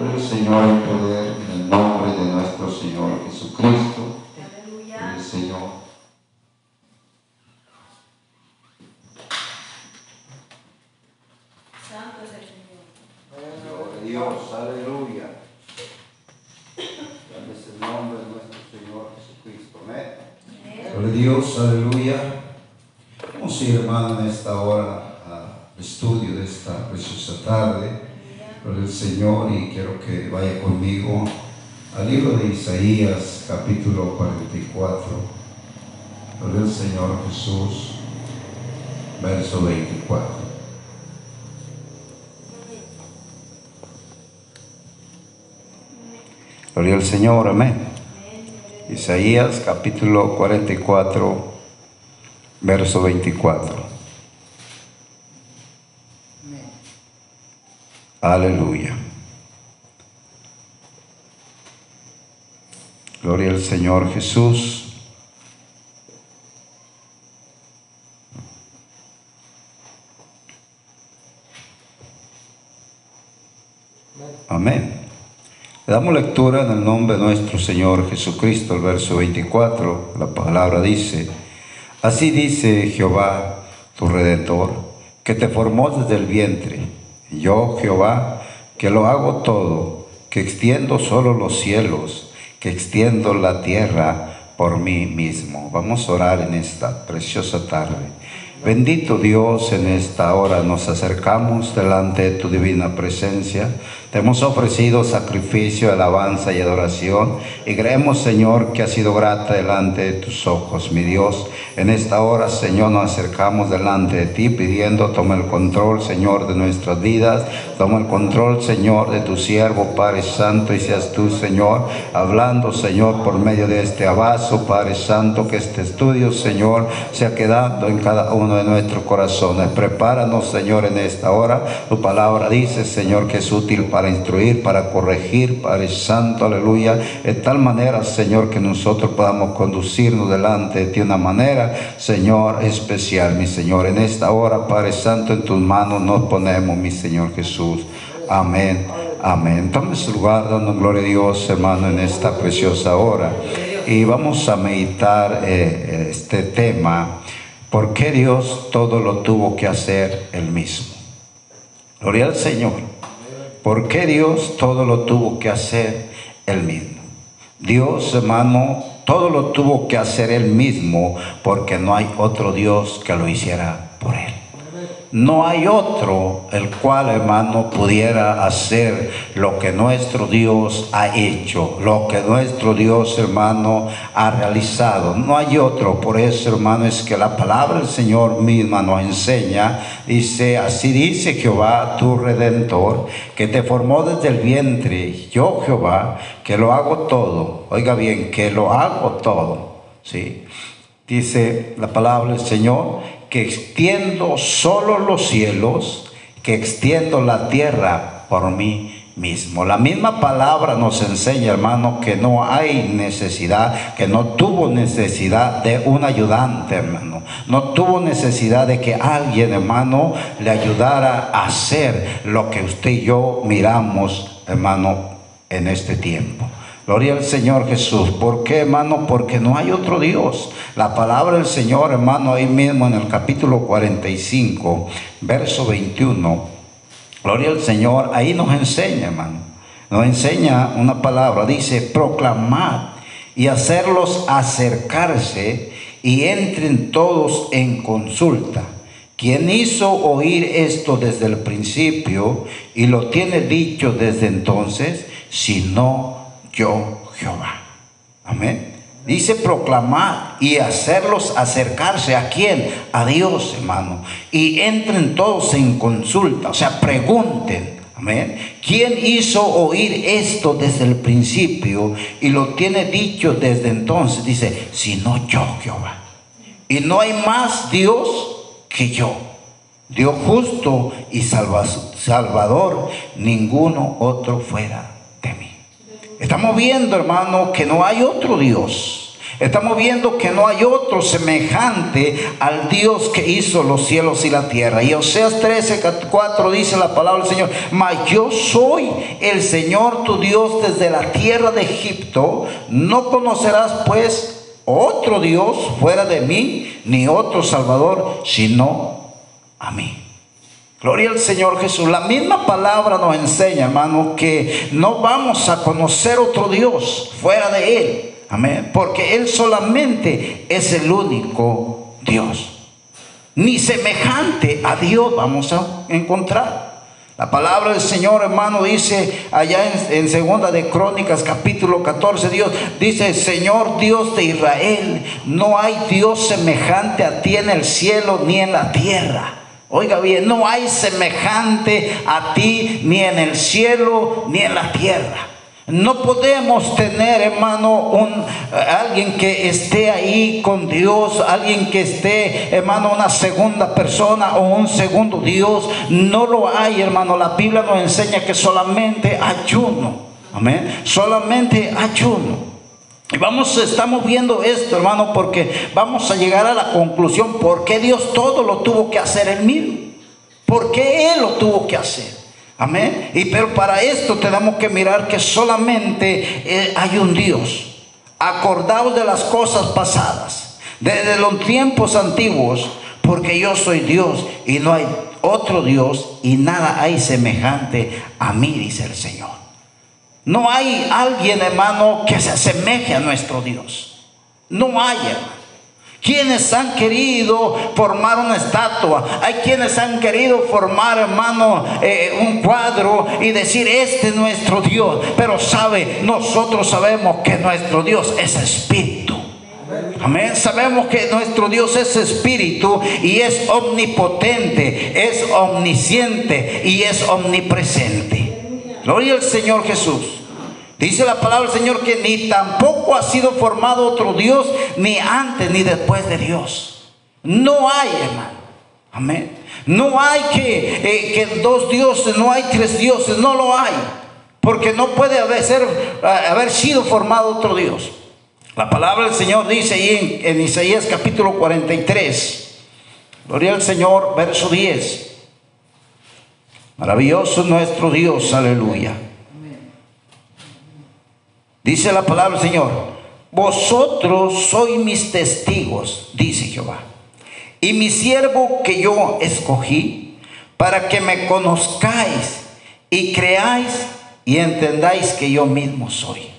Al Señor en poder, en el nombre de nuestro Señor Jesucristo. Gloria al Señor. Santo es el Señor. Gloria a Dios, aleluya. Grande es el nombre de nuestro Señor Jesucristo. Amén. Gloria a Dios, aleluya. Vamos a ir, hermano, en esta hora al estudio de esta preciosa tarde. Gloria al Señor y quiero que vaya conmigo al libro de Isaías, capítulo 44. Gloria al Señor Jesús, verso 24. Gloria al Señor, amén. Isaías capítulo 44, verso 24. Aleluya. Gloria al Señor Jesús. Amén. Le damos lectura en el nombre de nuestro Señor Jesucristo, el verso 24. La palabra dice, así dice Jehová, tu redentor, que te formó desde el vientre. Yo, Jehová, que lo hago todo, que extiendo solo los cielos, que extiendo la tierra por mí mismo. Vamos a orar en esta preciosa tarde. Bendito Dios, en esta hora nos acercamos delante de tu divina presencia. Te hemos ofrecido sacrificio, alabanza y adoración y creemos, Señor, que ha sido grata delante de tus ojos, mi Dios. En esta hora, Señor, nos acercamos delante de ti pidiendo, toma el control, Señor, de nuestras vidas. Toma el control, Señor, de tu siervo, Padre Santo, y seas tú, Señor, hablando, Señor, por medio de este abrazo, Padre Santo, que este estudio, Señor, sea quedando en cada uno de nuestros corazones. Prepáranos, Señor, en esta hora. Tu palabra dice, Señor, que es útil para instruir, para corregir, Padre Santo, aleluya. De tal manera, Señor, que nosotros podamos conducirnos delante de ti de una manera, Señor, especial, mi Señor. En esta hora, Padre Santo, en tus manos nos ponemos, mi Señor Jesús. Amén. Amén. Tome su lugar dando gloria a Dios, hermano, en esta preciosa hora. Y vamos a meditar eh, este tema. ¿Por qué Dios todo lo tuvo que hacer él mismo? Gloria al Señor. ¿Por qué Dios todo lo tuvo que hacer él mismo? Dios, hermano, todo lo tuvo que hacer él mismo porque no hay otro Dios que lo hiciera por él. No hay otro el cual, hermano, pudiera hacer lo que nuestro Dios ha hecho, lo que nuestro Dios, hermano, ha realizado. No hay otro. Por eso, hermano, es que la palabra del Señor misma nos enseña. Dice, así dice Jehová, tu redentor, que te formó desde el vientre. Yo, Jehová, que lo hago todo. Oiga bien, que lo hago todo. ¿Sí? Dice la palabra del Señor que extiendo solo los cielos, que extiendo la tierra por mí mismo. La misma palabra nos enseña, hermano, que no hay necesidad, que no tuvo necesidad de un ayudante, hermano. No tuvo necesidad de que alguien, hermano, le ayudara a hacer lo que usted y yo miramos, hermano, en este tiempo. Gloria al Señor Jesús. ¿Por qué, hermano? Porque no hay otro Dios. La palabra del Señor, hermano, ahí mismo en el capítulo 45, verso 21. Gloria al Señor. Ahí nos enseña, hermano. Nos enseña una palabra. Dice, proclamad y hacerlos acercarse y entren todos en consulta. Quien hizo oír esto desde el principio y lo tiene dicho desde entonces, si no yo Jehová. Amén. Dice proclamar y hacerlos acercarse a quién? A Dios, hermano. Y entren todos en consulta, o sea, pregunten. Amén. ¿Quién hizo oír esto desde el principio y lo tiene dicho desde entonces? Dice, sino yo, Jehová. Y no hay más Dios que yo. Dios justo y salvador, ninguno otro fuera Estamos viendo, hermano, que no hay otro Dios. Estamos viendo que no hay otro semejante al Dios que hizo los cielos y la tierra. Y Oseas 13, 4 dice la palabra del Señor, mas yo soy el Señor tu Dios desde la tierra de Egipto. No conocerás pues otro Dios fuera de mí, ni otro Salvador, sino a mí. Gloria al Señor Jesús. La misma palabra nos enseña, hermano, que no vamos a conocer otro Dios fuera de Él. Amén. Porque Él solamente es el único Dios. Ni semejante a Dios vamos a encontrar. La palabra del Señor, hermano, dice allá en, en, Segunda de Crónicas, capítulo 14, Dios dice, Señor Dios de Israel, no hay Dios semejante a ti en el cielo ni en la tierra. Oiga bien, no hay semejante a ti ni en el cielo ni en la tierra. No podemos tener, hermano, un, alguien que esté ahí con Dios, alguien que esté, hermano, una segunda persona o un segundo Dios. No lo hay, hermano. La Biblia nos enseña que solamente ayuno. Amén. Solamente ayuno. Y vamos, estamos viendo esto, hermano, porque vamos a llegar a la conclusión por qué Dios todo lo tuvo que hacer él mismo. ¿Por qué Él lo tuvo que hacer? Amén. Y pero para esto tenemos que mirar que solamente eh, hay un Dios. Acordaos de las cosas pasadas, desde los tiempos antiguos, porque yo soy Dios y no hay otro Dios y nada hay semejante a mí, dice el Señor. No hay alguien, hermano, que se asemeje a nuestro Dios. No hay, hermano. Quienes han querido formar una estatua, hay quienes han querido formar, hermano, eh, un cuadro y decir, este es nuestro Dios. Pero sabe, nosotros sabemos que nuestro Dios es espíritu. Amén. Sabemos que nuestro Dios es espíritu y es omnipotente, es omnisciente y es omnipresente. Gloria al Señor Jesús. Dice la palabra del Señor que ni tampoco ha sido formado otro Dios, ni antes ni después de Dios. No hay, hermano. Amén. No hay que, eh, que dos dioses, no hay tres dioses, no lo hay. Porque no puede haber, ser, eh, haber sido formado otro Dios. La palabra del Señor dice ahí en, en Isaías capítulo 43. Gloria al Señor, verso 10. Maravilloso nuestro Dios, aleluya. Dice la palabra del Señor, vosotros sois mis testigos, dice Jehová, y mi siervo que yo escogí, para que me conozcáis y creáis y entendáis que yo mismo soy.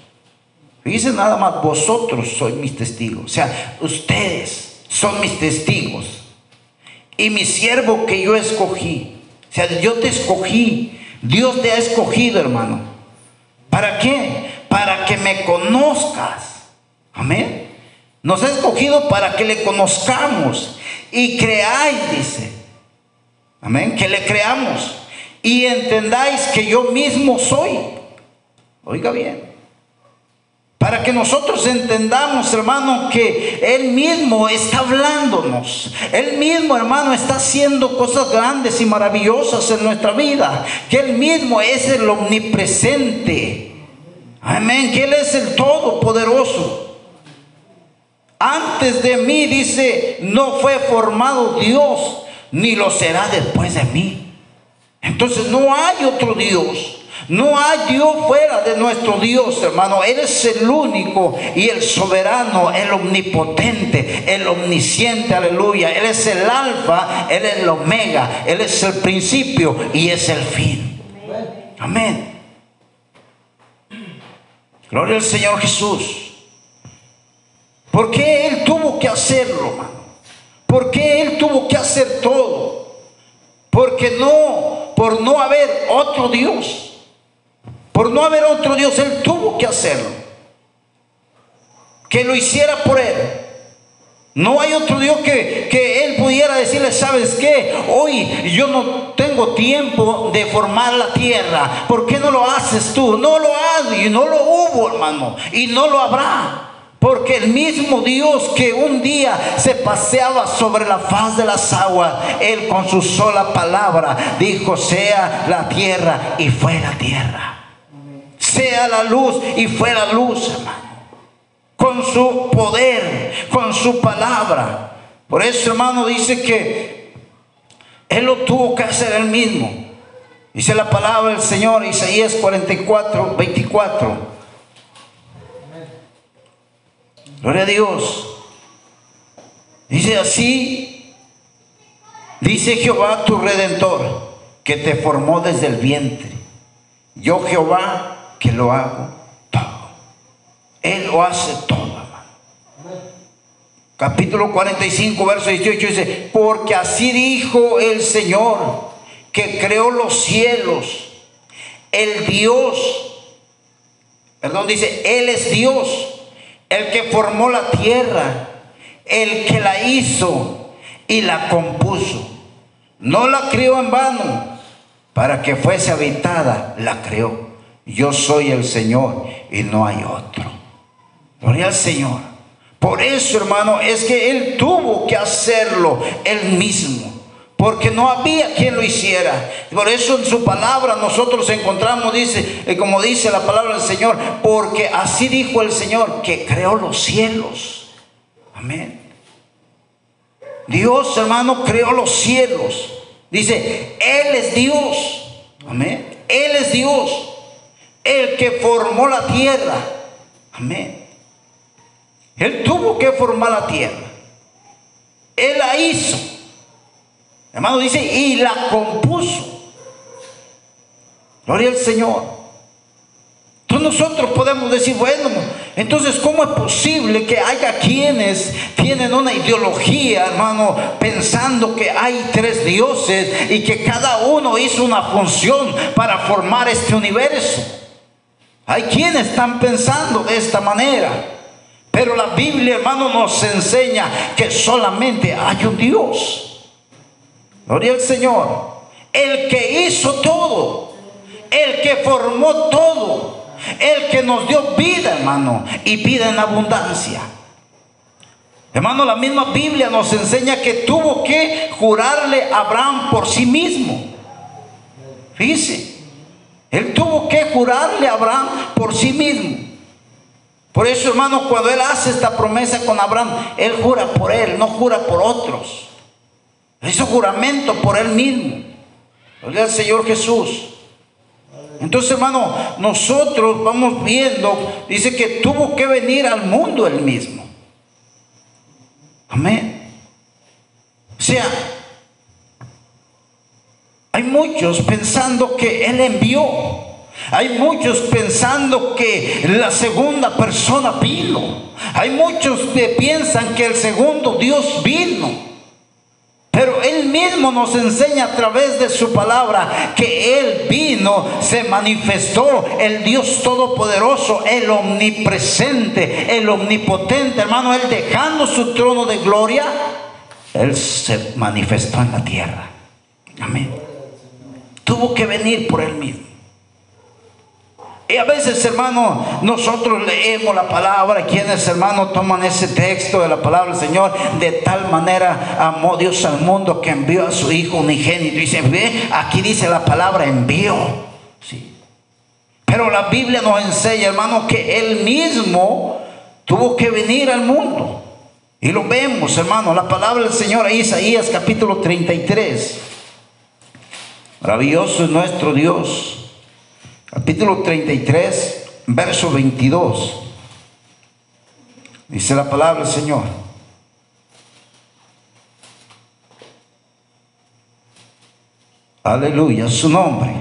Dice nada más, vosotros sois mis testigos, o sea, ustedes son mis testigos, y mi siervo que yo escogí, o sea, yo te escogí, Dios te ha escogido, hermano. ¿Para qué? Para que me conozcas. Amén. Nos ha escogido para que le conozcamos y creáis, dice. Amén. Que le creamos y entendáis que yo mismo soy. Oiga bien. Para que nosotros entendamos, hermano, que Él mismo está hablándonos. Él mismo, hermano, está haciendo cosas grandes y maravillosas en nuestra vida. Que Él mismo es el omnipresente. Amén, que Él es el Todopoderoso. Antes de mí, dice, no fue formado Dios, ni lo será después de mí. Entonces no hay otro Dios. No hay Dios fuera de nuestro Dios, hermano. Él es el único y el soberano, el omnipotente, el omnisciente, aleluya. Él es el alfa, Él es el omega, Él es el principio y es el fin. Amén. Gloria al Señor Jesús. ¿Por qué Él tuvo que hacerlo, hermano? ¿Por qué Él tuvo que hacer todo? Porque no, por no haber otro Dios. Por no haber otro Dios, Él tuvo que hacerlo. Que lo hiciera por Él. No hay otro Dios que, que, Él pudiera decirle, ¿sabes qué? Hoy yo no tengo tiempo de formar la tierra. ¿Por qué no lo haces tú? No lo has y no lo hubo, hermano. Y no lo habrá. Porque el mismo Dios que un día se paseaba sobre la faz de las aguas, Él con su sola palabra dijo, sea la tierra y fue la tierra. Sea la luz y fue la luz, hermano. Con su poder, con su palabra. Por eso, hermano, dice que Él lo tuvo que hacer Él mismo. Dice la palabra del Señor, Isaías 44, 24. Gloria a Dios. Dice así, dice Jehová tu redentor, que te formó desde el vientre. Yo Jehová que lo hago. Él lo hace todo, hermano. Capítulo 45, verso 18 dice, porque así dijo el Señor que creó los cielos, el Dios, perdón, dice, Él es Dios, el que formó la tierra, el que la hizo y la compuso. No la crió en vano, para que fuese habitada, la creó. Yo soy el Señor y no hay otro. Al Señor. Por eso, hermano, es que Él tuvo que hacerlo Él mismo porque no había quien lo hiciera. Por eso en su palabra nosotros encontramos, dice, eh, como dice la palabra del Señor, porque así dijo el Señor, que creó los cielos. Amén. Dios, hermano, creó los cielos. Dice, Él es Dios. Amén. Él es Dios. El que formó la tierra. Amén. Él tuvo que formar la tierra. Él la hizo. Hermano dice, y la compuso. Gloria al Señor. Entonces nosotros podemos decir, bueno, entonces ¿cómo es posible que haya quienes tienen una ideología, hermano, pensando que hay tres dioses y que cada uno hizo una función para formar este universo? Hay quienes están pensando de esta manera, pero la Biblia, hermano, nos enseña que solamente hay un Dios. Gloria al Señor. El que hizo todo. El que formó todo. El que nos dio vida, hermano. Y vida en abundancia. Hermano, la misma Biblia nos enseña que tuvo que jurarle a Abraham por sí mismo. Fíjese. Él tuvo que jurarle a Abraham por sí mismo. Por eso, hermano, cuando él hace esta promesa con Abraham, él jura por él, no jura por otros. Hizo juramento por él mismo. Gloria al Señor Jesús. Entonces, hermano, nosotros vamos viendo, dice que tuvo que venir al mundo él mismo. Amén. O sea, hay muchos pensando que él envió. Hay muchos pensando que la segunda persona vino. Hay muchos que piensan que el segundo Dios vino. Pero Él mismo nos enseña a través de su palabra que Él vino, se manifestó, el Dios Todopoderoso, el omnipresente, el omnipotente, hermano, Él dejando su trono de gloria, Él se manifestó en la tierra. Amén. Tuvo que venir por Él mismo. Y a veces, hermano, nosotros leemos la palabra, quienes, hermano, toman ese texto de la palabra del Señor, de tal manera amó Dios al mundo que envió a su Hijo unigénito. Y dice, ve, aquí dice la palabra envió. Sí. Pero la Biblia nos enseña, hermano, que Él mismo tuvo que venir al mundo. Y lo vemos, hermano, la palabra del Señor, ahí Isaías capítulo 33. Maravilloso es nuestro Dios capítulo 33, verso 22. Dice la palabra Señor. Aleluya, su nombre.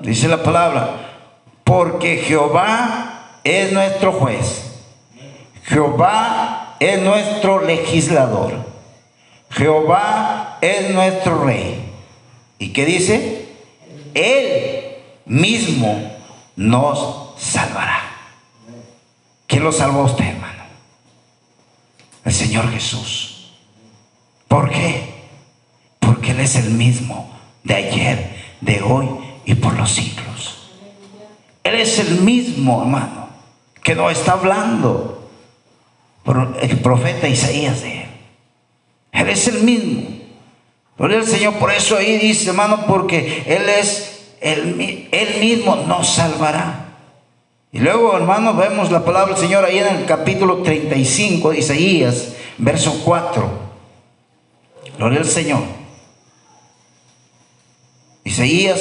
Dice la palabra, porque Jehová es nuestro juez. Jehová es nuestro legislador. Jehová es nuestro rey. ¿Y qué dice? Él mismo nos salvará. ¿Quién lo salvó a usted, hermano? El Señor Jesús. ¿Por qué? Porque Él es el mismo de ayer, de hoy y por los siglos. Él es el mismo, hermano, que nos está hablando por el profeta Isaías de Él. Él es el mismo. Gloria al Señor, por eso ahí dice, hermano, porque Él es, Él, él mismo nos salvará. Y luego, hermanos, vemos la palabra del Señor ahí en el capítulo 35 de Isaías, verso 4. Gloria al Señor. Isaías,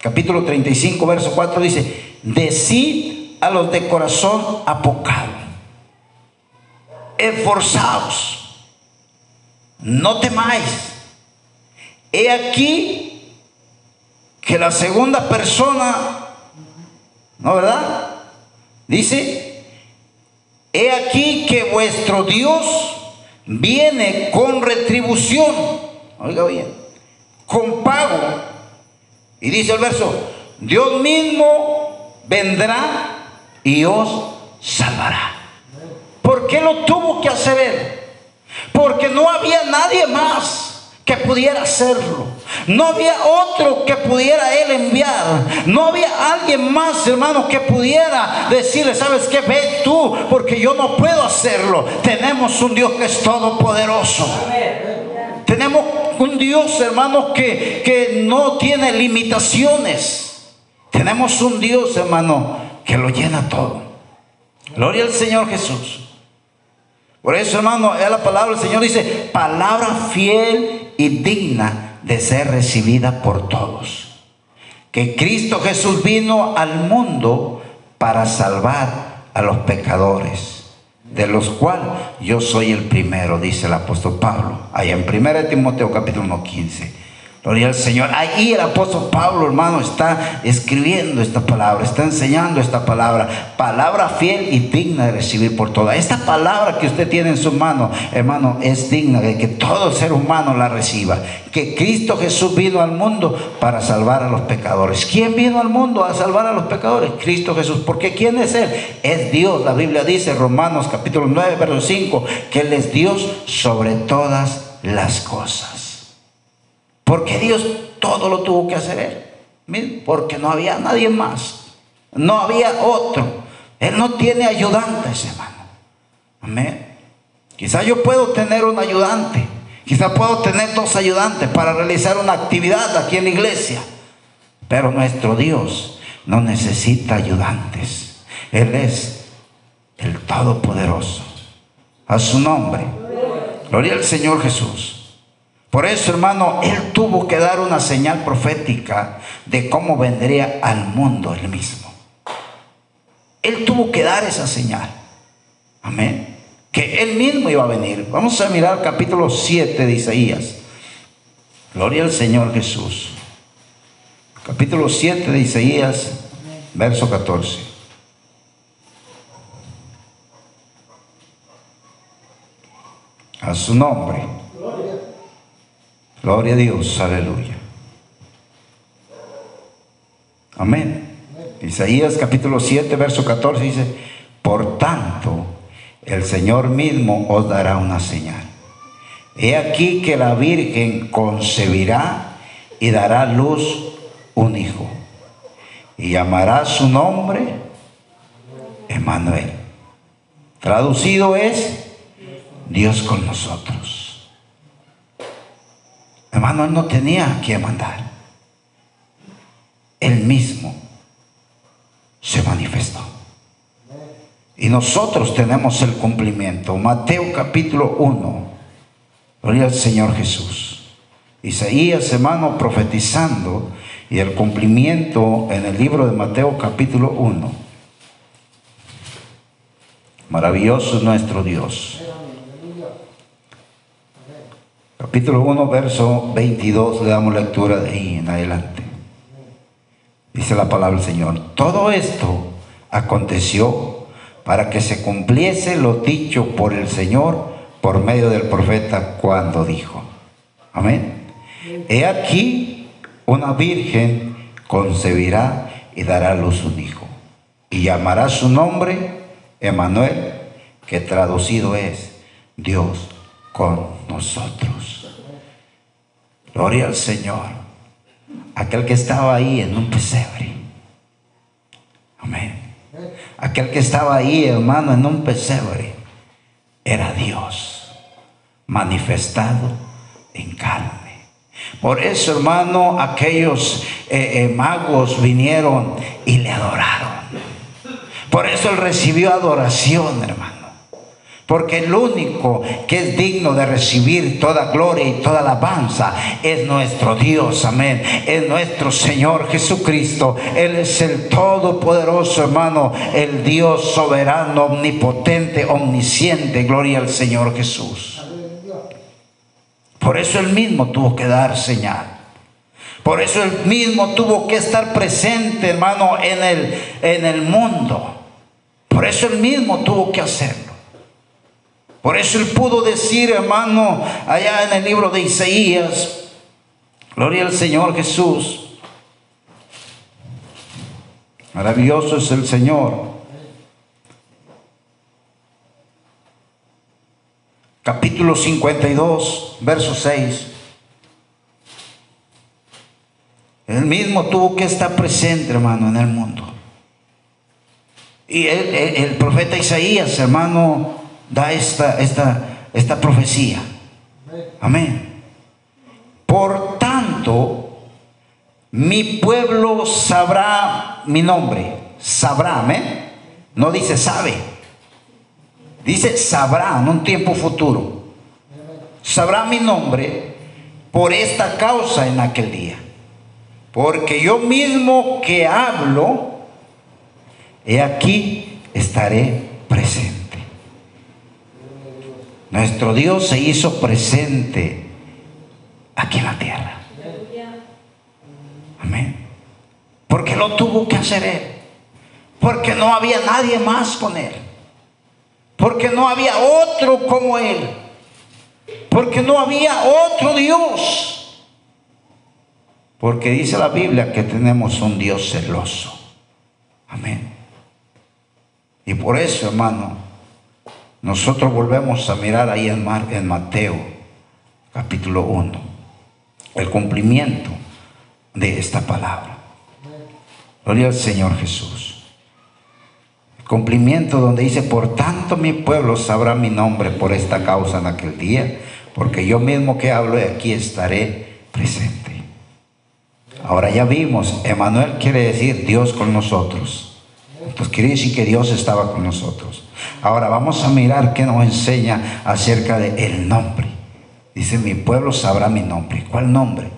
capítulo 35, verso 4 dice, decid a los de corazón apocado, esforzaos, no temáis. He aquí que la segunda persona, ¿no verdad? Dice, he aquí que vuestro Dios viene con retribución, oiga bien, con pago. Y dice el verso, Dios mismo vendrá y os salvará. ¿Por qué lo tuvo que hacer? Porque no había nadie más que pudiera hacerlo. No había otro que pudiera él enviar. No había alguien más, hermano, que pudiera decirle, ¿sabes qué? Ve tú, porque yo no puedo hacerlo. Tenemos un Dios que es todopoderoso. Tenemos un Dios, hermano, que, que no tiene limitaciones. Tenemos un Dios, hermano, que lo llena todo. Gloria al Señor Jesús. Por eso, hermano, es la palabra del Señor dice, palabra fiel y digna de ser recibida por todos. Que Cristo Jesús vino al mundo para salvar a los pecadores, de los cuales yo soy el primero, dice el apóstol Pablo, allá en 1 Timoteo capítulo 1, 15. Gloria al Señor. Ahí el apóstol Pablo, hermano, está escribiendo esta palabra, está enseñando esta palabra. Palabra fiel y digna de recibir por toda. Esta palabra que usted tiene en su mano, hermano, es digna de que todo ser humano la reciba. Que Cristo Jesús vino al mundo para salvar a los pecadores. ¿Quién vino al mundo a salvar a los pecadores? Cristo Jesús. Porque ¿quién es Él? Es Dios. La Biblia dice, Romanos capítulo 9, verso 5, que Él es Dios sobre todas las cosas. Porque Dios todo lo tuvo que hacer Él. Porque no había nadie más. No había otro. Él no tiene ayudantes, hermano. Amén. Quizás yo puedo tener un ayudante. Quizás puedo tener dos ayudantes para realizar una actividad aquí en la iglesia. Pero nuestro Dios no necesita ayudantes. Él es el Todopoderoso. A su nombre. Gloria al Señor Jesús. Por eso, hermano, él tuvo que dar una señal profética de cómo vendría al mundo él mismo. Él tuvo que dar esa señal. Amén. Que él mismo iba a venir. Vamos a mirar capítulo 7 de Isaías. Gloria al Señor Jesús. Capítulo 7 de Isaías, verso 14. A su nombre. Gloria a Dios, aleluya. Amén. Isaías capítulo 7, verso 14 dice, por tanto, el Señor mismo os dará una señal. He aquí que la Virgen concebirá y dará luz un hijo. Y llamará su nombre Emmanuel. Traducido es Dios con nosotros. Hermano, él no tenía que mandar. Él mismo se manifestó. Y nosotros tenemos el cumplimiento. Mateo capítulo 1. Gloria al Señor Jesús. Isaías, hermano, profetizando y el cumplimiento en el libro de Mateo capítulo 1. Maravilloso es nuestro Dios capítulo 1, verso 22, le damos lectura de ahí en adelante. Dice la palabra del Señor, todo esto aconteció para que se cumpliese lo dicho por el Señor por medio del profeta cuando dijo, amén. He aquí, una virgen concebirá y dará a luz un hijo, y llamará su nombre Emanuel, que traducido es Dios con nosotros. Gloria al Señor. Aquel que estaba ahí en un pesebre. Amén. Aquel que estaba ahí, hermano, en un pesebre, era Dios manifestado en carne. Por eso, hermano, aquellos eh, eh, magos vinieron y le adoraron. Por eso Él recibió adoración, hermano. Porque el único que es digno de recibir toda gloria y toda alabanza es nuestro Dios, amén. Es nuestro Señor Jesucristo. Él es el Todopoderoso, hermano. El Dios soberano, omnipotente, omnisciente. Gloria al Señor Jesús. Por eso Él mismo tuvo que dar señal. Por eso Él mismo tuvo que estar presente, hermano, en el, en el mundo. Por eso Él mismo tuvo que hacerlo. Por eso él pudo decir, hermano, allá en el libro de Isaías, gloria al Señor Jesús. Maravilloso es el Señor. Capítulo 52, verso 6. Él mismo tuvo que estar presente, hermano, en el mundo. Y el, el profeta Isaías, hermano, da esta, esta, esta profecía. Amén. Por tanto, mi pueblo sabrá mi nombre. Sabrá, amén. No dice sabe. Dice sabrá en un tiempo futuro. Sabrá mi nombre por esta causa en aquel día. Porque yo mismo que hablo, he aquí estaré presente. Nuestro Dios se hizo presente aquí en la tierra. Amén. Porque lo tuvo que hacer Él. Porque no había nadie más con Él. Porque no había otro como Él. Porque no había otro Dios. Porque dice la Biblia que tenemos un Dios celoso. Amén. Y por eso, hermano, nosotros volvemos a mirar ahí en, Mateo, capítulo 1, el cumplimiento de esta palabra. Gloria al Señor Jesús. El cumplimiento donde dice, por tanto mi pueblo sabrá mi nombre por esta causa en aquel día, porque yo mismo que hablo de aquí estaré presente. Ahora ya vimos, Emanuel quiere decir Dios con nosotros. Entonces quiere decir que Dios estaba con nosotros. Ahora vamos a mirar qué nos enseña acerca de el nombre. Dice, mi pueblo sabrá mi nombre. ¿Cuál nombre?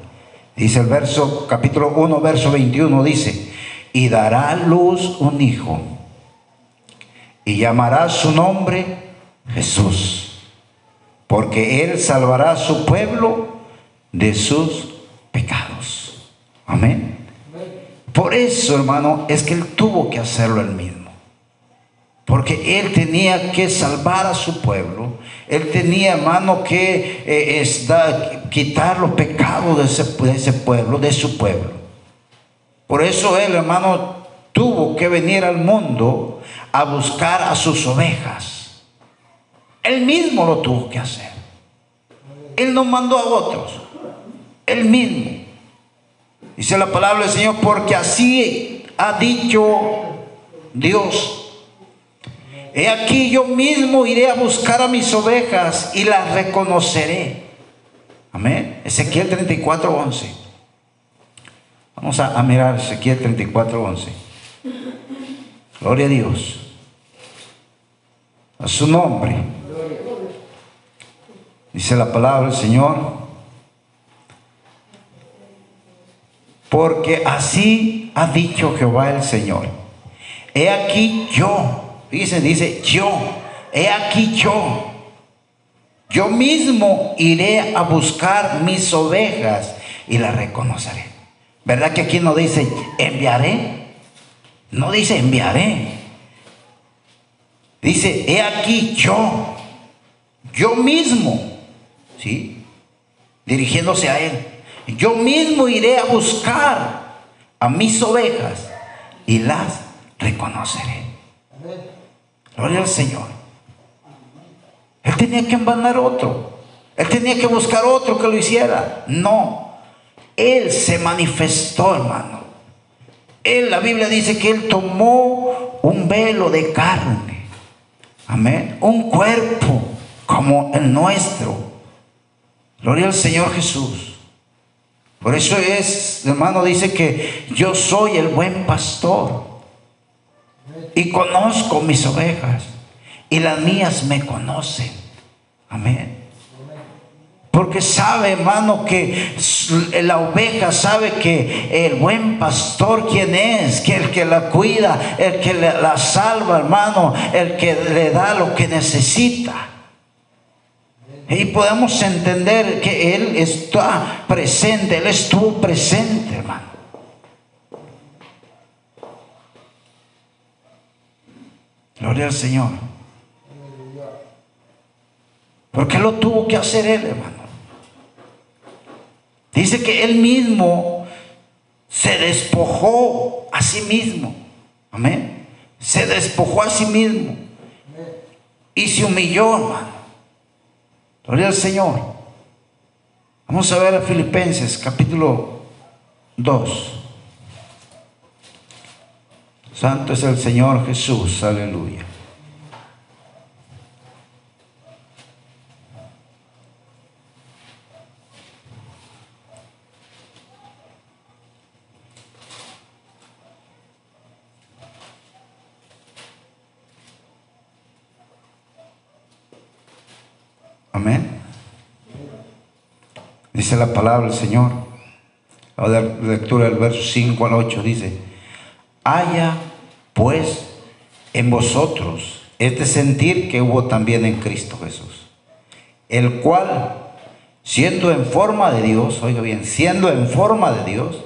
Dice el verso, capítulo 1, verso 21, dice, y dará luz un hijo, y llamará su nombre Jesús, porque él salvará a su pueblo de sus pecados. Amén. Por eso, hermano, es que él tuvo que hacerlo él mismo. Porque él tenía que salvar a su pueblo. Él tenía, hermano, que eh, quitar los pecados de ese, de ese pueblo, de su pueblo. Por eso él, hermano, tuvo que venir al mundo a buscar a sus ovejas. Él mismo lo tuvo que hacer. Él no mandó a otros. Él mismo. Dice la palabra del Señor, porque así ha dicho Dios He aquí yo mismo iré a buscar a mis ovejas y las reconoceré. Amén. Ezequiel 34, 11. Vamos a, mirar Ezequiel 34, 11. Gloria a Dios. A su nombre. Dice la palabra del Señor. Porque así ha dicho Jehová el Señor. He aquí yo Dice, dice, yo, he aquí yo. Yo mismo iré a buscar mis ovejas y las reconoceré. ¿Verdad que aquí no dice enviaré? No dice enviaré. Dice, he aquí yo, yo mismo, ¿sí? Dirigiéndose a él. Yo mismo iré a buscar a mis ovejas y las reconoceré. Gloria al Señor. Él tenía que embanar otro. Él tenía que buscar otro que lo hiciera. No. Él se manifestó, hermano. Él, la Biblia dice que Él tomó un velo de carne. Amén. Un cuerpo como el nuestro. Gloria al Señor Jesús. Por eso es, hermano, dice que yo soy el buen pastor. Y conozco mis ovejas y las mías me conocen. Amén. Porque sabe, hermano, que la oveja sabe que el buen pastor quién es, que el que la cuida, el que la salva, hermano, el que le da lo que necesita. Y podemos entender que Él está presente, Él estuvo presente, hermano. Gloria al Señor. Porque lo tuvo que hacer Él, hermano. Dice que Él mismo se despojó a sí mismo. Amén. Se despojó a sí mismo. Y se humilló, hermano. Gloria al Señor. Vamos a ver a Filipenses capítulo 2. Santo es el Señor Jesús, aleluya. Amén. Dice la palabra del Señor. La lectura del verso 5 al 8 dice, haya pues en vosotros este sentir que hubo también en Cristo Jesús, el cual, siendo en forma de Dios, oiga bien, siendo en forma de Dios,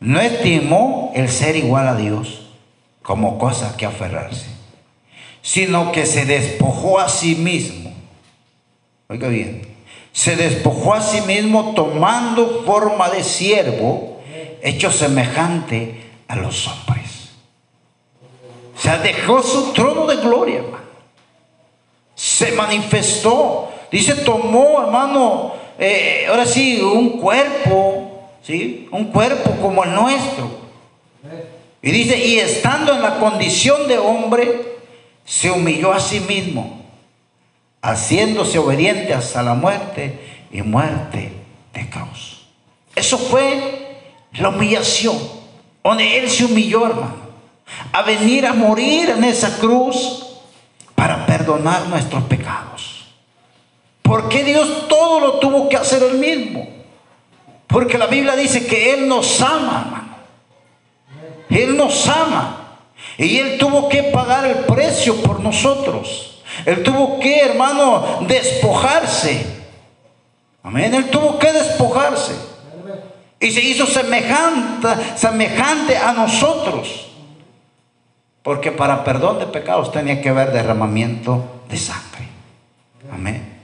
no estimó el ser igual a Dios como cosa que aferrarse, sino que se despojó a sí mismo Oiga bien, se despojó a sí mismo tomando forma de siervo, hecho semejante a los hombres. O sea, dejó su trono de gloria, hermano. Se manifestó. Dice, tomó, hermano, eh, ahora sí, un cuerpo, ¿sí? Un cuerpo como el nuestro. Y dice, y estando en la condición de hombre, se humilló a sí mismo haciéndose obediente hasta la muerte y muerte de cruz. Eso fue la humillación, donde Él se humilló, hermano, a venir a morir en esa cruz para perdonar nuestros pecados. Porque Dios todo lo tuvo que hacer Él mismo? Porque la Biblia dice que Él nos ama, hermano. Él nos ama. Y Él tuvo que pagar el precio por nosotros. Él tuvo que, hermano, despojarse. Amén. Él tuvo que despojarse. Y se hizo semejante, semejante a nosotros. Porque para perdón de pecados tenía que haber derramamiento de sangre. Amén.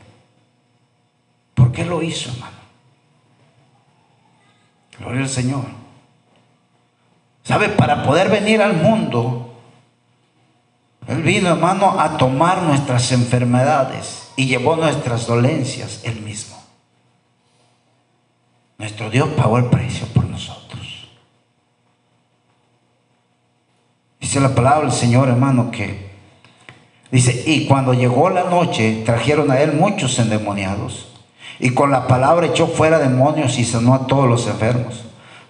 ¿Por qué lo hizo, hermano? Gloria al Señor. ¿Sabe? Para poder venir al mundo él vino, hermano, a tomar nuestras enfermedades y llevó nuestras dolencias él mismo. Nuestro Dios pagó el precio nosotros. Dice la palabra del Señor, hermano, que dice, y cuando llegó la noche, trajeron a él muchos endemoniados. Y con la palabra echó fuera demonios y sanó a todos los enfermos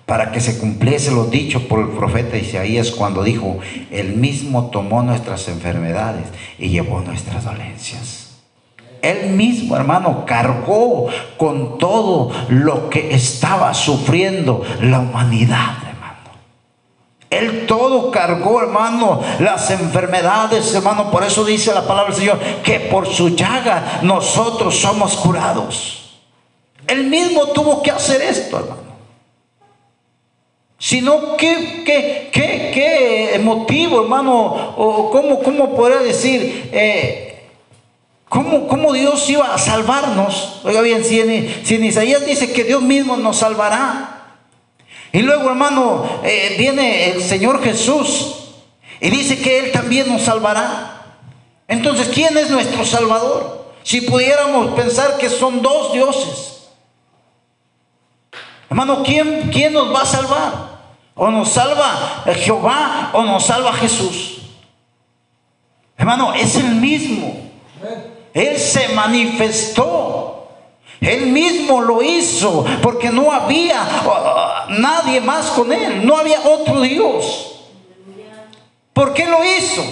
para que se cumpliese lo dicho por el profeta Isaías cuando dijo, Él mismo tomó nuestras enfermedades y llevó nuestras dolencias. Él mismo, hermano, cargó con todo lo que estaba sufriendo la humanidad. Él todo cargó, hermano, las enfermedades, hermano. Por eso dice la palabra del Señor, que por su llaga nosotros somos curados. Él mismo tuvo que hacer esto, hermano sino qué, qué, qué, qué motivo, hermano, o cómo, cómo podría decir, eh, ¿cómo, Dios iba a salvarnos. Oiga bien, si en, Isaías dice que Dios mismo nos salvará. Y luego, hermano, eh, viene el Señor Jesús y dice que Él también nos salvará. Entonces, ¿quién es nuestro Salvador? Si pudiéramos pensar que son dos dioses. Hermano, ¿quién, quién nos va a salvar? O nos salva Jehová o nos salva Jesús. Hermano, es el mismo. Él se manifestó. Él mismo lo hizo porque no había nadie más con él. No había otro Dios. ¿Por qué lo hizo?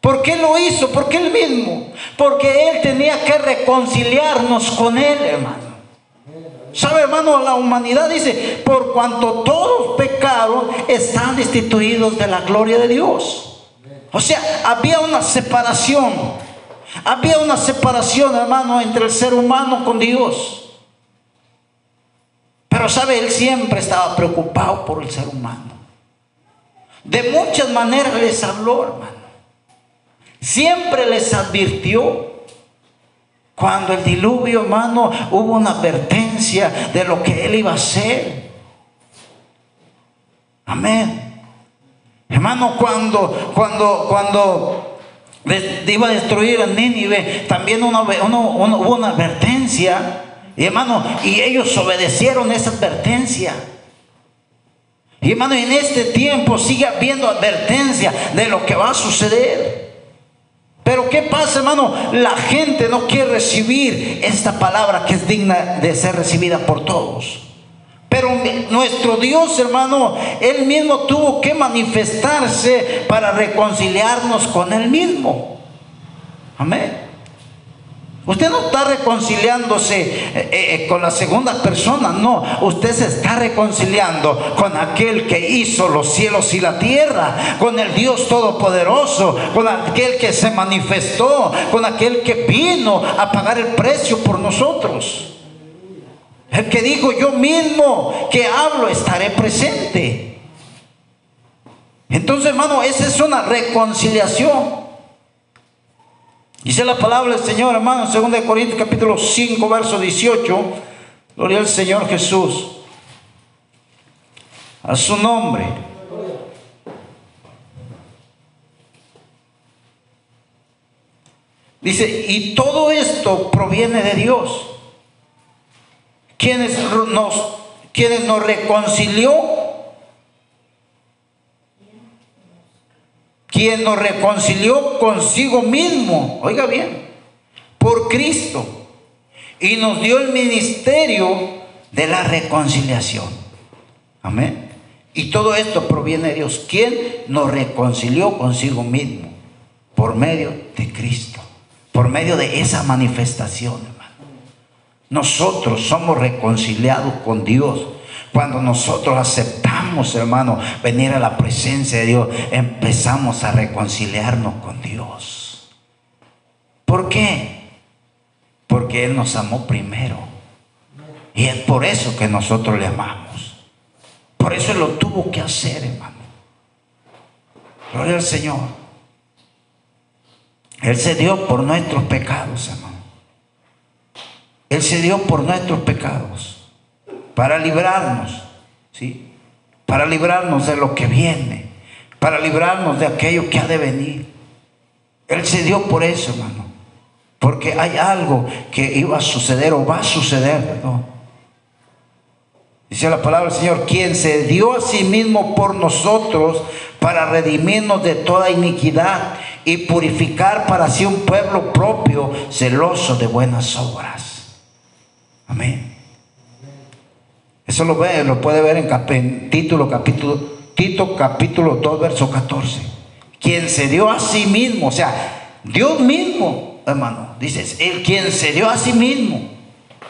¿Por qué lo hizo? ¿Por qué él mismo? Porque él tenía que reconciliarnos con él, hermano. ¿Sabe, hermano? La humanidad dice, por cuanto todos pecaron, están destituidos de la gloria de Dios. O sea, había una separación. Había una separación, hermano, entre el ser humano con Dios. Pero sabe, él siempre estaba preocupado por el ser humano. De muchas maneras les habló, hermano. Siempre les advirtió. Cuando el diluvio, hermano, hubo una advertencia de lo que él iba a hacer. Amén. Hermano, cuando, cuando, cuando iba a destruir a Nínive, también hubo una advertencia y hermano, y ellos obedecieron esa advertencia. Y hermano, en este tiempo sigue habiendo advertencia de lo que va a suceder. Pero ¿qué pasa, hermano? La gente no quiere recibir esta palabra que es digna de ser recibida por todos. Pero nuestro Dios, hermano, Él mismo tuvo que manifestarse para reconciliarnos con Él mismo. Amén. Usted no está reconciliándose eh, eh, eh, con la segunda persona, no. Usted se está reconciliando con aquel que hizo los cielos y la tierra, con el Dios Todopoderoso, con aquel que se manifestó, con aquel que vino a pagar el precio por nosotros. El que dijo, yo mismo que hablo estaré presente. Entonces, hermano, esa es una reconciliación. Dice la palabra del Señor, hermano, en 2 Corintios capítulo 5, verso 18. Gloria al Señor Jesús. A su nombre. Dice, y todo esto proviene de Dios. Quienes nos, quienes nos reconcilió quien nos reconcilió consigo mismo, oiga bien, por Cristo, y nos dio el ministerio de la reconciliación. Amén. Y todo esto proviene de Dios, quien nos reconcilió consigo mismo por medio de Cristo, por medio de esa manifestación, hermano. Nosotros somos reconciliados con Dios cuando nosotros aceptamos, hermano, venir a la presencia de Dios, empezamos a reconciliarnos con Dios. ¿Por qué? Porque Él nos amó primero. Y es por eso que nosotros le amamos. Por eso lo tuvo que hacer, hermano. Gloria al Señor. Él se dio por nuestros pecados, hermano. Él se dio por nuestros pecados para librarnos, ¿sí? Para librarnos de lo que viene, para librarnos de aquello que ha de venir. Él se dio por eso, hermano, porque hay algo que iba a suceder o va a suceder, ¿no? Dice la palabra del Señor, quien se dio a sí mismo por nosotros para redimirnos de toda iniquidad y purificar para sí un pueblo propio, celoso de buenas obras. Amén. Eso lo ve, lo puede ver en, título, capítulo, Tito capítulo 2, verso 14. Quien se dio a sí mismo, o sea, Dios mismo, hermano, dices, el quien se dio a sí mismo.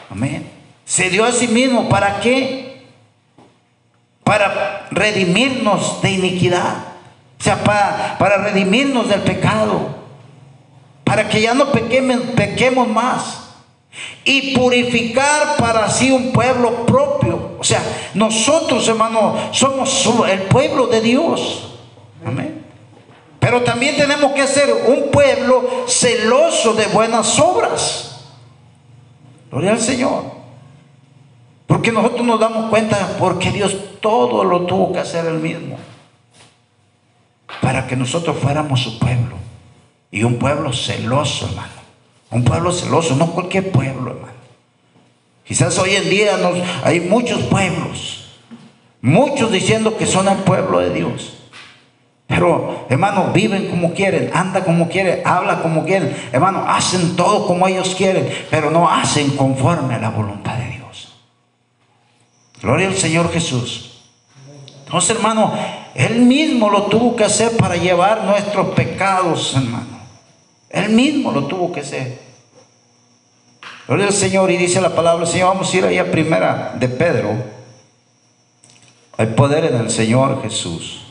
Amén. Se dio a sí mismo, ¿para qué? Para redimirnos de iniquidad. O sea, para, para redimirnos del pecado. Para que ya no pequemos, pequemos más y purificar para sí un pueblo propio. O sea, nosotros, hermano, somos el pueblo de Dios. Amén. Pero también tenemos que ser un pueblo celoso de buenas obras. Gloria al Señor. Porque nosotros nos damos cuenta porque Dios todo lo tuvo que hacer él mismo. Para que nosotros fuéramos su pueblo. Y un pueblo celoso, hermano. Un pueblo celoso, no cualquier pueblo, hermano. Quizás hoy en día hay muchos pueblos, muchos diciendo que son el pueblo de Dios. Pero, hermano, viven como quieren, anda como quieren, habla como quieren. Hermano, hacen todo como ellos quieren, pero no hacen conforme a la voluntad de Dios. Gloria al Señor Jesús. Entonces, hermano, Él mismo lo tuvo que hacer para llevar nuestros pecados, hermano. Él mismo lo tuvo que hacer. Gloria al Señor y dice la palabra del Señor. Vamos a ir ahí a primera de Pedro. Hay poder en el Señor Jesús.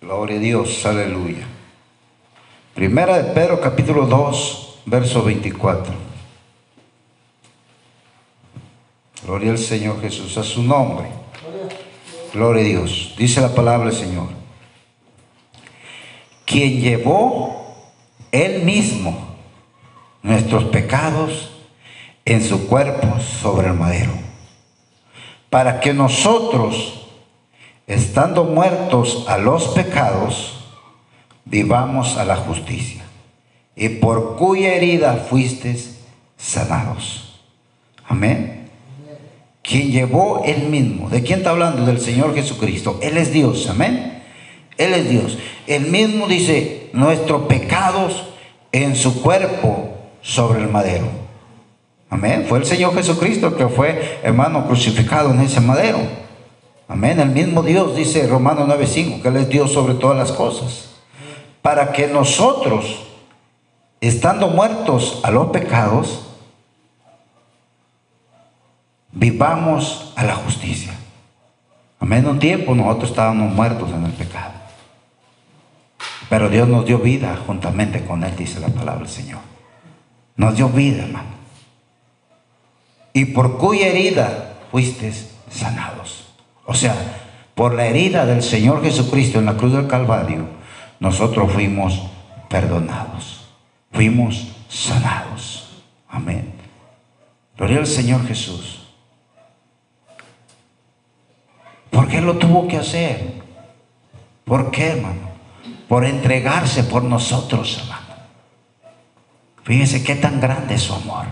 Gloria a Dios, aleluya. Primera de Pedro capítulo 2, verso 24. Gloria al Señor Jesús, a su nombre. Gloria a Dios. Dice la palabra del Señor. Quien llevó él mismo nuestros pecados en su cuerpo sobre el madero, para que nosotros, estando muertos a los pecados, vivamos a la justicia, y por cuya herida fuisteis sanados. Amén. Quien llevó él mismo. ¿De quién está hablando? Del Señor Jesucristo. Él es Dios. Amén. Él es Dios. Él mismo dice, nuestros pecados en su cuerpo sobre el madero. Amén. Fue el Señor Jesucristo que fue, hermano, crucificado en ese madero. Amén. El mismo Dios dice Romanos 9:5 que Él es Dios sobre todas las cosas. Para que nosotros, estando muertos a los pecados, vivamos a la justicia. Amén. Un tiempo nosotros estábamos muertos en el pecado. Pero Dios nos dio vida juntamente con Él, dice la palabra del Señor. Nos dio vida, hermano. Y por cuya herida fuiste sanados. O sea, por la herida del Señor Jesucristo en la cruz del Calvario, nosotros fuimos perdonados. Fuimos sanados. Amén. Gloria al Señor Jesús. ¿Por qué lo tuvo que hacer? ¿Por qué, hermano? Por entregarse por nosotros, hermano. Fíjense qué tan grande es su amor.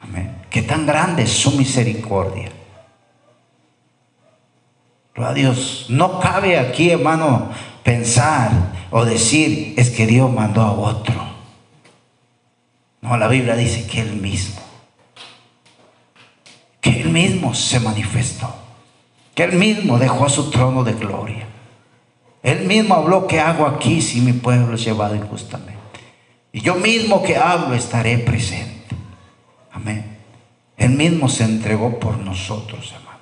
Amén. Qué tan grande es su misericordia. A Dios, no cabe aquí, hermano, pensar o decir es que Dios mandó a otro. No, la Biblia dice que Él mismo, que Él mismo se manifestó, que Él mismo dejó su trono de gloria. Él mismo habló, ¿qué hago aquí si mi pueblo es llevado injustamente? Y yo mismo que hablo estaré presente. Amén. Él mismo se entregó por nosotros, hermano.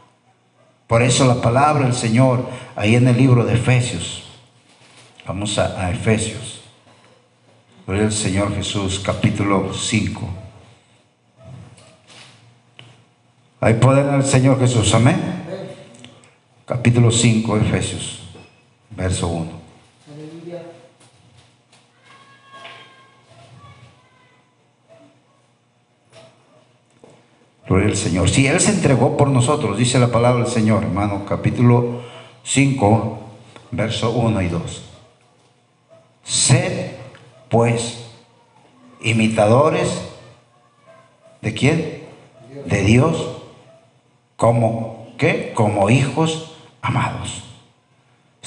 Por eso la palabra del Señor, ahí en el libro de Efesios, vamos a, Efesios, Gloria al Señor Jesús, capítulo 5. Hay poder en el Señor Jesús, amén. Capítulo 5, Efesios, verso 1. Gloria al Señor. Si Él se entregó por nosotros, dice la palabra del Señor, hermano, capítulo 5, verso 1 y 2. Sed, pues, imitadores de quién? De Dios, como, ¿qué? Como hijos amados.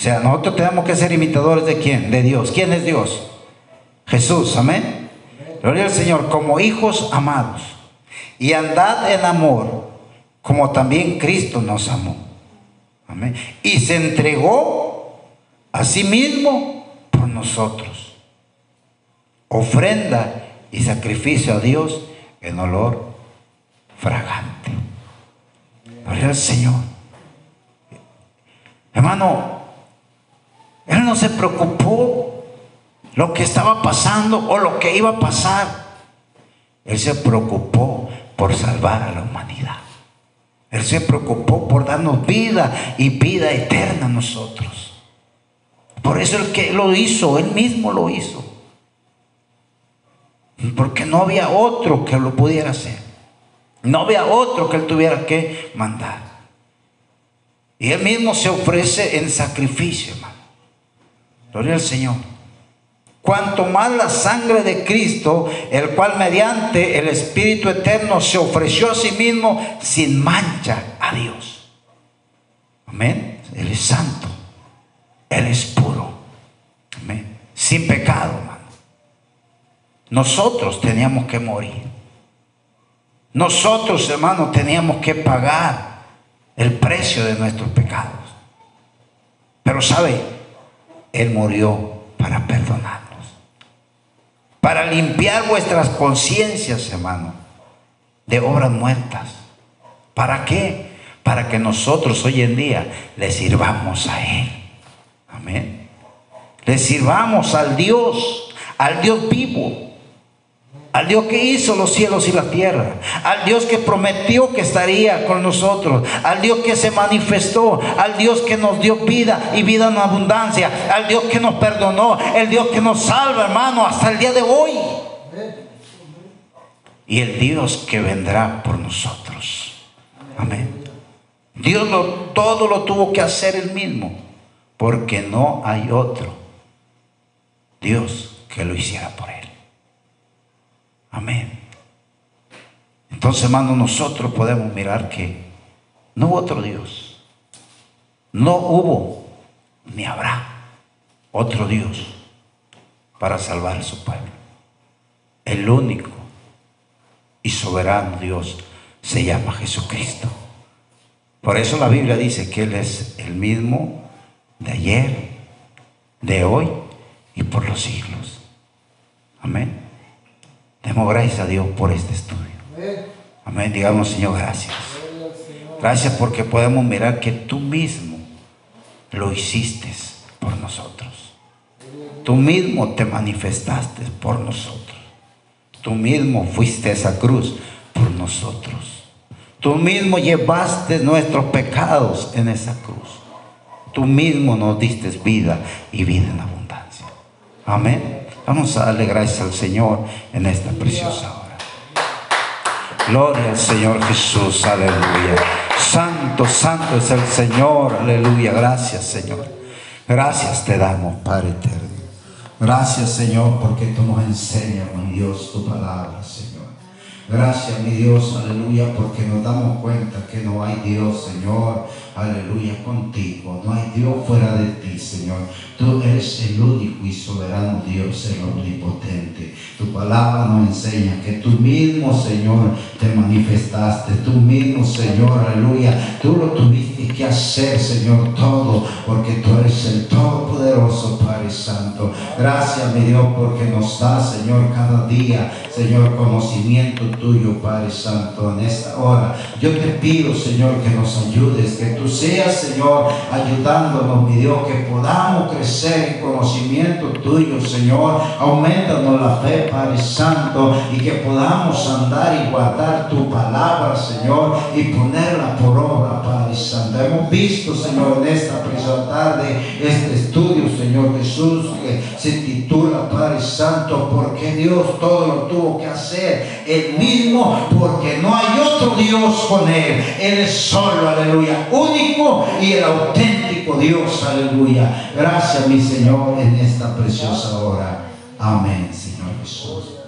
O sea, nosotros tenemos que ser imitadores de quién? De Dios. ¿Quién es Dios? Jesús, amén. Gloria al Señor, como hijos amados y andad en amor, como también Cristo nos amó. Amén. Y se entregó a sí mismo por nosotros. Ofrenda y sacrificio a Dios en olor fragante. Gloria al Señor. Hermano, Él no se preocupó lo que estaba pasando o lo que iba a pasar. Él se preocupó por salvar a la humanidad. Él se preocupó por darnos vida y vida eterna a nosotros. Por eso el que lo hizo, él mismo lo hizo. Porque no había otro que lo pudiera hacer. No había otro que él tuviera que mandar. Y él mismo se ofrece en sacrificio, hermano. Gloria al Señor. Cuanto más la sangre de Cristo, el cual mediante el Espíritu Eterno se ofreció a sí mismo sin mancha a Dios. Amén. Él es santo. Él es puro. Amén. Sin pecado, hermano. Nosotros teníamos que morir. Nosotros, hermanos, teníamos que pagar el precio de nuestros pecados. Pero sabe, Él murió para perdonarnos, para limpiar vuestras conciencias, hermano, de obras muertas. ¿Para qué? Para que nosotros hoy en día le sirvamos a Él. Amén. Le sirvamos al Dios, al Dios vivo al Dios que hizo los cielos y la tierra, al Dios que prometió que estaría con nosotros, al Dios que se manifestó, al Dios que nos dio vida y vida en abundancia, al Dios que nos perdonó, el Dios que nos salva, hermano, hasta el día de hoy. Y el Dios que vendrá por nosotros. Amén. Dios todo lo tuvo que hacer él mismo, porque no hay otro Dios que lo hiciera por él. Amén. Entonces, hermano, nosotros podemos mirar que no hubo otro Dios. No hubo ni habrá otro Dios para salvar a su pueblo. El único y soberano Dios se llama Jesucristo. Por eso la Biblia dice que Él es el mismo de ayer, de hoy y por los siglos. Amén. Demos gracias a Dios por este estudio. Amén. Digamos, Señor, gracias. Gracias porque podemos mirar que tú mismo lo hiciste por nosotros. Tú mismo te manifestaste por nosotros. Tú mismo fuiste a esa cruz por nosotros. Tú mismo llevaste nuestros pecados en esa cruz. Tú mismo nos diste vida y vida en abundancia. Amén. Vamos a darle gracias al Señor en esta preciosa hora. Gloria al Señor Jesús, aleluya. Santo, santo es el Señor, aleluya. Gracias, Señor. Gracias te damos, Padre eterno. Gracias, Señor, porque tú nos enseñas, mi Dios, tu palabra, Señor. Gracias, mi Dios, aleluya, porque nos damos cuenta que no hay Dios, Señor aleluya, contigo. No hay Dios fuera de ti, Señor. Tú eres el único y soberano Dios, el omnipotente. Tu palabra nos enseña que tú mismo, Señor, te manifestaste. Tú mismo, Señor, aleluya. Tú lo tuviste que hacer, Señor, todo, porque tú eres el Todopoderoso, Padre Santo. Gracias, mi Dios, porque nos da, Señor, cada día, Señor, conocimiento tuyo, Padre Santo, en esta hora. Yo te pido, Señor, que nos ayudes, que tú sea Señor, ayudándonos, mi Dios, que podamos crecer en conocimiento tuyo, Señor. Aumentanos la fe, Padre Santo, y que podamos andar y guardar tu palabra, Señor, y ponerla por obra, Padre Santo. Hemos visto, Señor, en esta preciosa tarde, este estudio, Señor Jesús, que se titula, Padre Santo, porque Dios todo lo tuvo que hacer el mismo, porque no hay otro Dios con Él. Él es solo, aleluya y el auténtico Dios. Aleluya. Gracias, mi Señor, en esta preciosa hora. Amén, Señor Jesús.